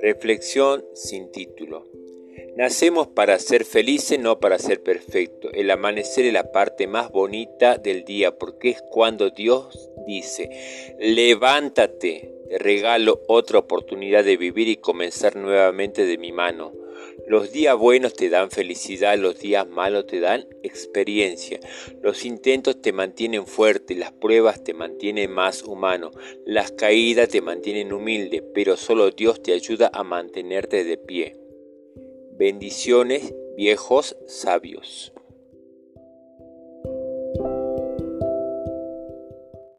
Reflexión sin título. Nacemos para ser felices, no para ser perfectos. El amanecer es la parte más bonita del día porque es cuando Dios dice, levántate, te regalo otra oportunidad de vivir y comenzar nuevamente de mi mano. Los días buenos te dan felicidad, los días malos te dan experiencia. Los intentos te mantienen fuerte, las pruebas te mantienen más humano, las caídas te mantienen humilde, pero solo Dios te ayuda a mantenerte de pie. Bendiciones, viejos sabios.